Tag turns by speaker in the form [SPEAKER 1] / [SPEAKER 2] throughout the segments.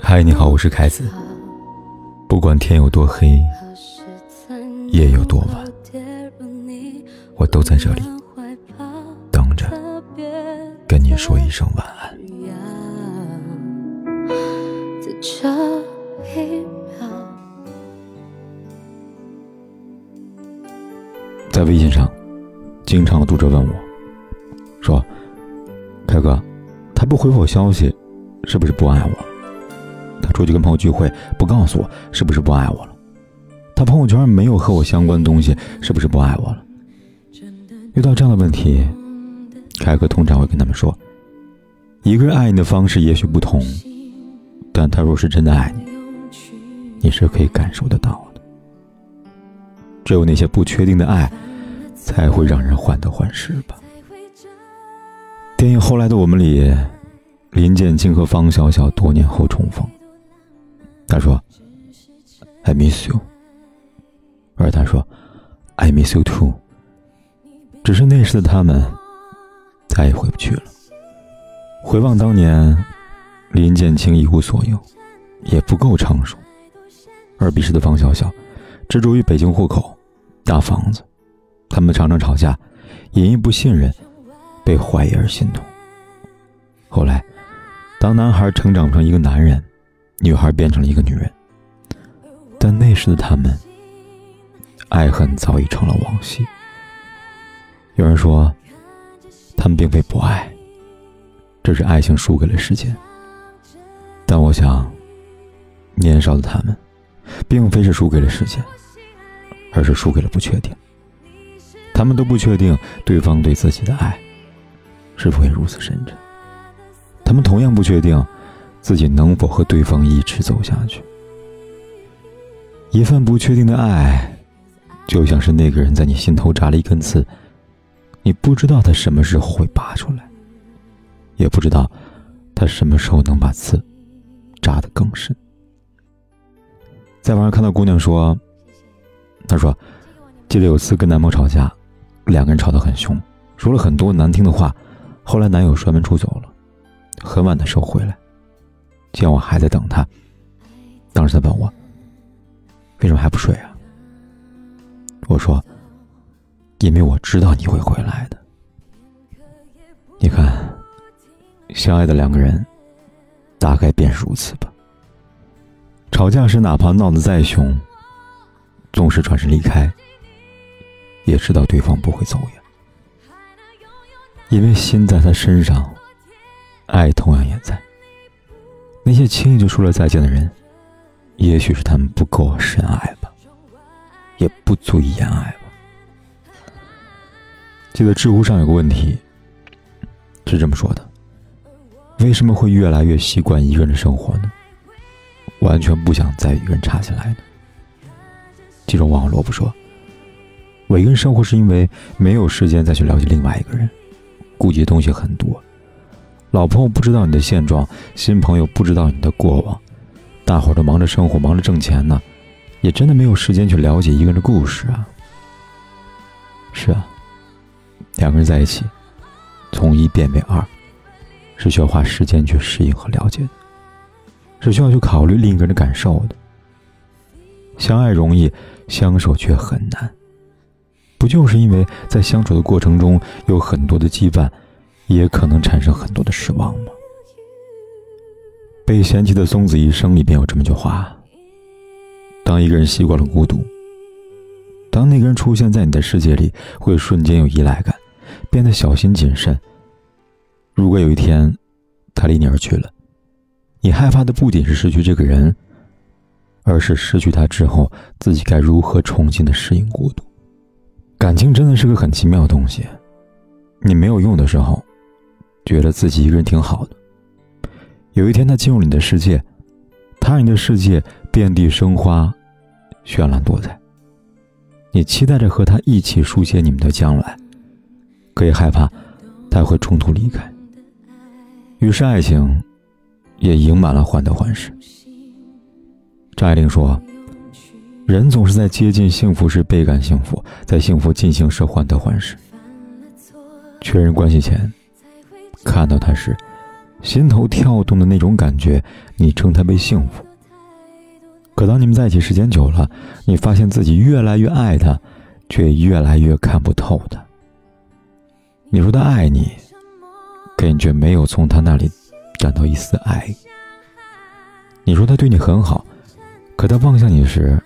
[SPEAKER 1] 嗨，你好，我是凯子。不管天有多黑，夜有多晚，我都在这里等着跟你说一声晚安。在微信上，经常有读者问我，不回我消息，是不是不爱我？他出去跟朋友聚会不告诉我，是不是不爱我了？他朋友圈没有和我相关的东西，是不是不爱我了？”遇到这样的问题，凯哥通常会跟他们说：“一个人爱你的方式也许不同，但他若是真的爱你，你是可以感受得到的。只有那些不确定的爱。”才会让人患得患失吧。电影《后来的我们》里，林建清和方小小多年后重逢。他说：“I miss you。”而他说：“I miss you too。”只是那时的他们再也回不去了。回望当年，林建清一无所有，也不够成熟；而彼时的方小小，执着于北京户口、大房子。他们常常吵架，也因不信任被怀疑而心痛。后来，当男孩成长成一个男人，女孩变成了一个女人，但那时的他们，爱恨早已成了往昔。有人说，他们并非不爱，只是爱情输给了时间。但我想，年少的他们，并非是输给了时间，而是输给了不确定。他们都不确定对方对自己的爱是否会如此深沉，他们同样不确定自己能否和对方一直走下去。一份不确定的爱，就像是那个人在你心头扎了一根刺，你不知道他什么时候会拔出来，也不知道他什么时候能把刺扎得更深。在网上看到姑娘说：“她说，记得有次跟男朋友吵架。”两个人吵得很凶，说了很多难听的话。后来男友摔门出走了，很晚的时候回来，见我还在等他。当时他问我：“为什么还不睡啊？”我说：“因为我知道你会回来的。”你看，相爱的两个人，大概便是如此吧。吵架时，哪怕闹得再凶，总是转身离开。也知道对方不会走远，因为心在他身上，爱同样也在。那些轻易就说了再见的人，也许是他们不够深爱吧，也不足以言爱吧。记得知乎上有个问题是这么说的：为什么会越来越习惯一个人的生活呢？完全不想再与人插进来呢？其中网络不说。我一个人生活是因为没有时间再去了解另外一个人，顾忌的东西很多。老朋友不知道你的现状，新朋友不知道你的过往，大伙儿都忙着生活，忙着挣钱呢，也真的没有时间去了解一个人的故事啊。是啊，两个人在一起，从一变为二，是需要花时间去适应和了解的，是需要去考虑另一个人的感受的。相爱容易，相守却很难。不就是因为在相处的过程中有很多的羁绊，也可能产生很多的失望吗？被嫌弃的松子一生里边有这么句话：当一个人习惯了孤独，当那个人出现在你的世界里，会瞬间有依赖感，变得小心谨慎。如果有一天他离你而去了，你害怕的不仅是失去这个人，而是失去他之后自己该如何重新的适应孤独。感情真的是个很奇妙的东西，你没有用的时候，觉得自己一个人挺好的。有一天他进入你的世界，他让你的世界遍地生花，绚烂多彩。你期待着和他一起书写你们的将来，可也害怕他会中途离开。于是爱情也盈满了患得患失。张爱玲说。人总是在接近幸福时倍感幸福，在幸福进行时患得患失。确认关系前，看到他时，心头跳动的那种感觉，你称它为幸福。可当你们在一起时间久了，你发现自己越来越爱他，却越来越看不透他。你说他爱你，可你却没有从他那里感到一丝爱。你说他对你很好，可他望向你时，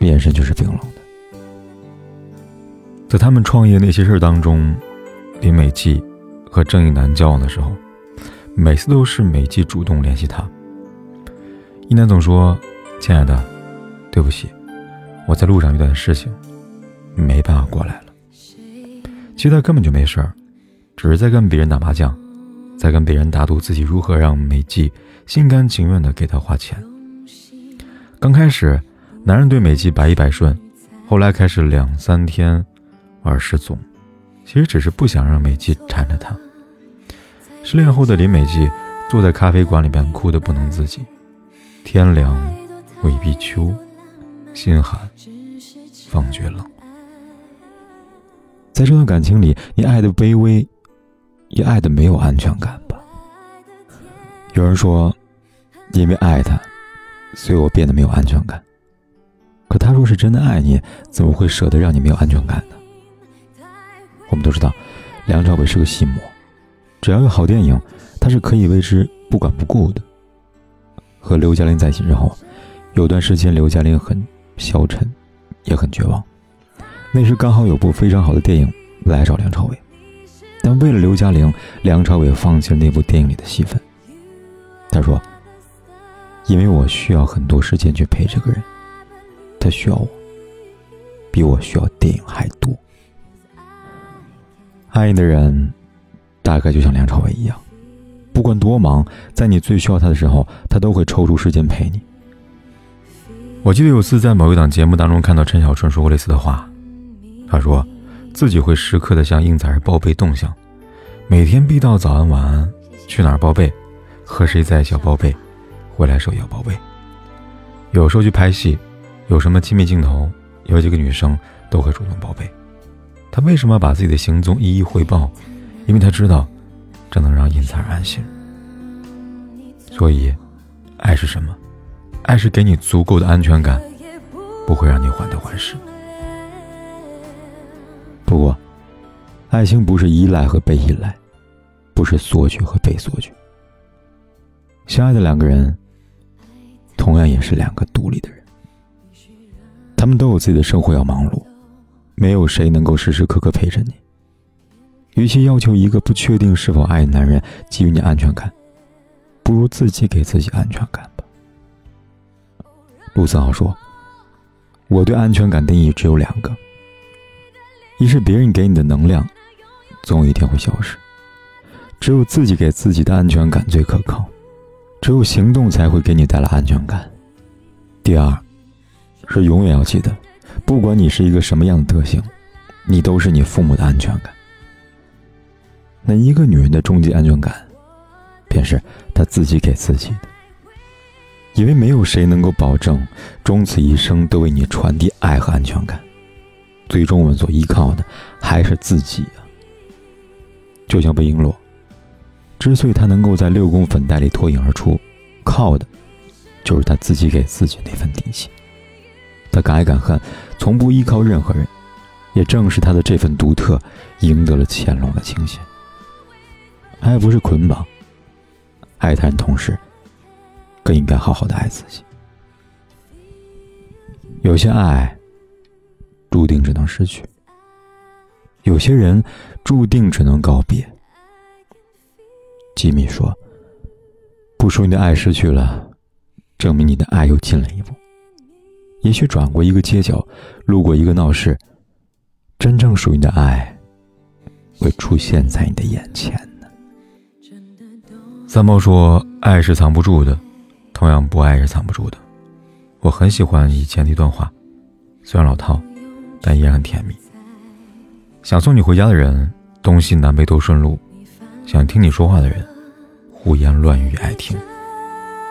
[SPEAKER 1] 眼神却是冰冷的。在他们创业那些事当中，林美纪和郑义楠交往的时候。每次都是美纪主动联系他，一男总说：“亲爱的，对不起，我在路上有点事情，没办法过来了。”其实他根本就没事儿，只是在跟别人打麻将，在跟别人打赌自己如何让美纪心甘情愿的给他花钱。刚开始，男人对美纪百依百顺，后来开始两三天玩失踪，其实只是不想让美纪缠着他。失恋后的林美纪坐在咖啡馆里边哭得不能自己。天凉未必秋，心寒方觉冷。在这段感情里，你爱的卑微，也爱的没有安全感吧？有人说，因为爱他，所以我变得没有安全感。可他若是真的爱你，怎么会舍得让你没有安全感呢？我们都知道，梁朝伟是个戏魔。只要有好电影，他是可以为之不管不顾的。和刘嘉玲在一起之后，有段时间刘嘉玲很消沉，也很绝望。那时刚好有部非常好的电影来找梁朝伟，但为了刘嘉玲，梁朝伟放弃了那部电影里的戏份。他说：“因为我需要很多时间去陪这个人，他需要我，比我需要电影还多。爱你的人。”大概就像梁朝伟一样，不管多忙，在你最需要他的时候，他都会抽出时间陪你。我记得有次在某一档节目当中看到陈小春说过类似的话，他说自己会时刻的向应采儿报备动向，每天必到早安晚安，去哪儿报备，和谁在一起要报备，回来时候也要报备。有时候去拍戏，有什么亲密镜头，有几个女生都会主动报备。他为什么要把自己的行踪一一汇报？因为他知道，这能让应采儿安心。所以，爱是什么？爱是给你足够的安全感，不会让你患得患失。不过，爱情不是依赖和被依赖，不是索取和被索取。相爱的两个人，同样也是两个独立的人。他们都有自己的生活要忙碌，没有谁能够时时刻刻陪着你。与其要求一个不确定是否爱男人给予你安全感，不如自己给自己安全感吧。陆思豪说：“我对安全感定义只有两个，一是别人给你的能量，总有一天会消失；只有自己给自己的安全感最可靠，只有行动才会给你带来安全感。第二，是永远要记得，不管你是一个什么样的德行，你都是你父母的安全感。”那一个女人的终极安全感，便是她自己给自己的。因为没有谁能够保证终此一生都为你传递爱和安全感，最终我们所依靠的还是自己啊。就像魏璎珞，之所以她能够在六宫粉黛里脱颖而出，靠的，就是她自己给自己那份底气。她敢爱敢恨，从不依靠任何人，也正是他的这份独特，赢得了乾隆的倾心。爱不是捆绑，爱他人同时，更应该好好的爱自己。有些爱，注定只能失去；有些人，注定只能告别。吉米说：“不说你的爱失去了，证明你的爱又近了一步。也许转过一个街角，路过一个闹市，真正属于你的爱，会出现在你的眼前。”三毛说：“爱是藏不住的，同样不爱是藏不住的。”我很喜欢以前的一段话，虽然老套，但依然很甜蜜。想送你回家的人，东西南北都顺路；想听你说话的人，胡言乱语爱听；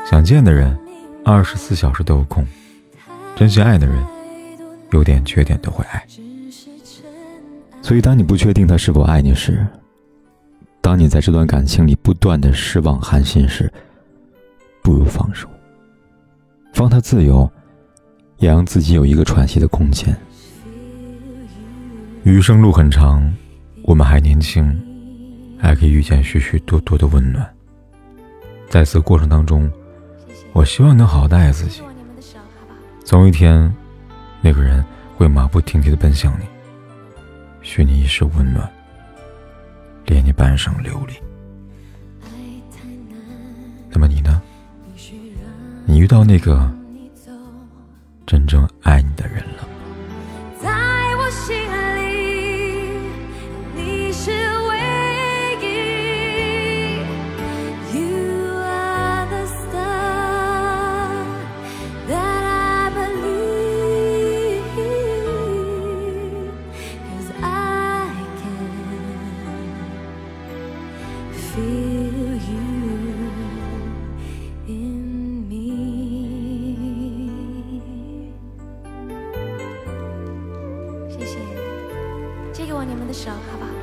[SPEAKER 1] 想见的人，二十四小时都有空；真心爱的人，有点缺点都会爱。所以，当你不确定他是否爱你时，当你在这段感情里不断的失望寒心时，不如放手，放他自由，也让自己有一个喘息的空间。余生路很长，我们还年轻，还可以遇见许许多多的温暖。在此过程当中，我希望能好好的爱自己。总有一天，那个人会马不停蹄的奔向你，许你一世温暖。恋你半生流离。那么你呢？你遇到那个真正爱你的人了？
[SPEAKER 2] 握你们的手，好不好？